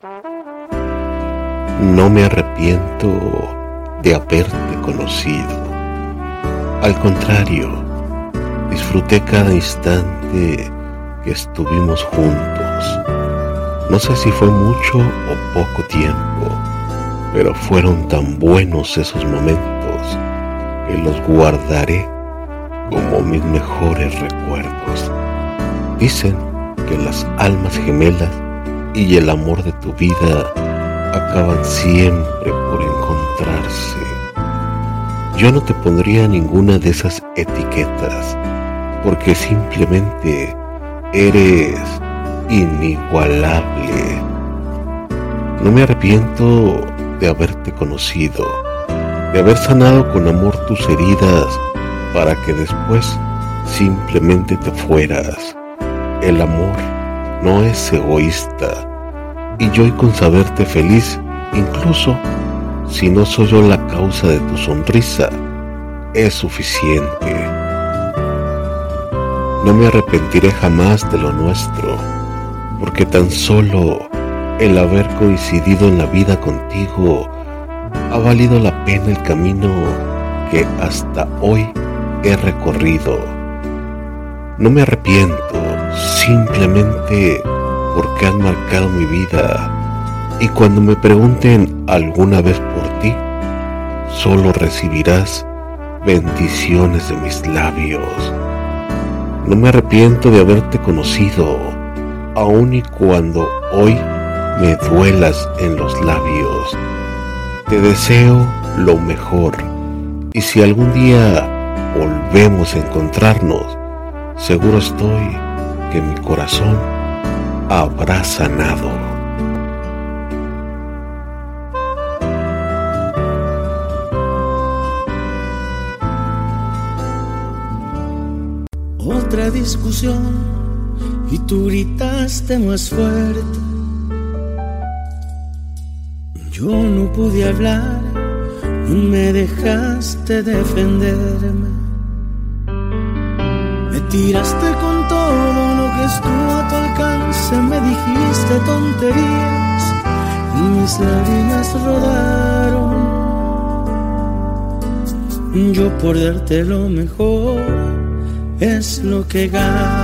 No me arrepiento de haberte conocido. Al contrario, disfruté cada instante que estuvimos juntos. No sé si fue mucho o poco tiempo, pero fueron tan buenos esos momentos que los guardaré como mis mejores recuerdos. Dicen que las almas gemelas y el amor de tu vida acaban siempre por encontrarse. Yo no te pondría ninguna de esas etiquetas porque simplemente eres inigualable. No me arrepiento de haberte conocido, de haber sanado con amor tus heridas para que después simplemente te fueras. El amor no es egoísta y yo con saberte feliz, incluso si no soy yo la causa de tu sonrisa, es suficiente. No me arrepentiré jamás de lo nuestro, porque tan solo el haber coincidido en la vida contigo ha valido la pena el camino que hasta hoy he recorrido. No me arrepiento, simplemente porque han marcado mi vida y cuando me pregunten alguna vez por ti, solo recibirás bendiciones de mis labios. No me arrepiento de haberte conocido, aun y cuando hoy me duelas en los labios. Te deseo lo mejor y si algún día volvemos a encontrarnos, seguro estoy que mi corazón habrá sanado. Otra discusión y tú gritaste más fuerte. Yo no pude hablar, no me dejaste defenderme. Me tiraste con todo que estuvo a tu alcance, me dijiste tonterías y mis lágrimas rodaron. Yo por darte lo mejor es lo que gano.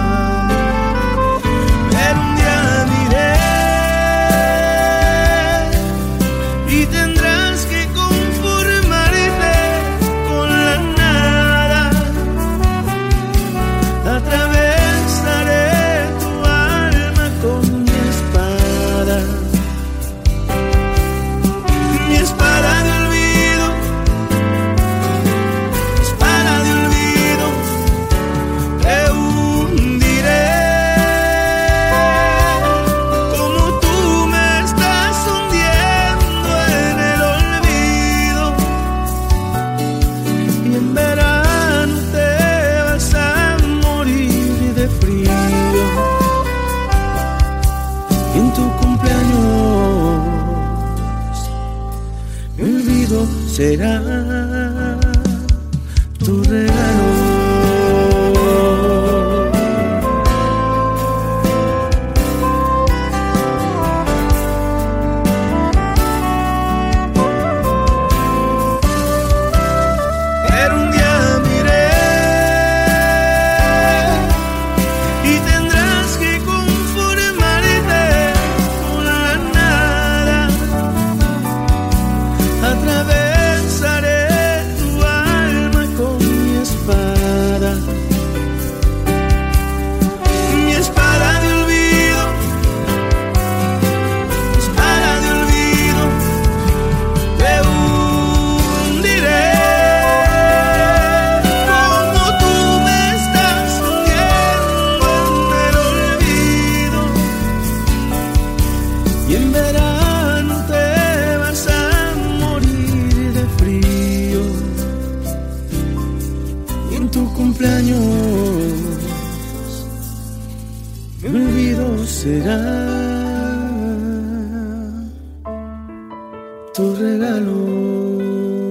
Será tu regalo. Y en verano te vas a morir de frío. Y en tu cumpleaños mi olvido será tu regalo.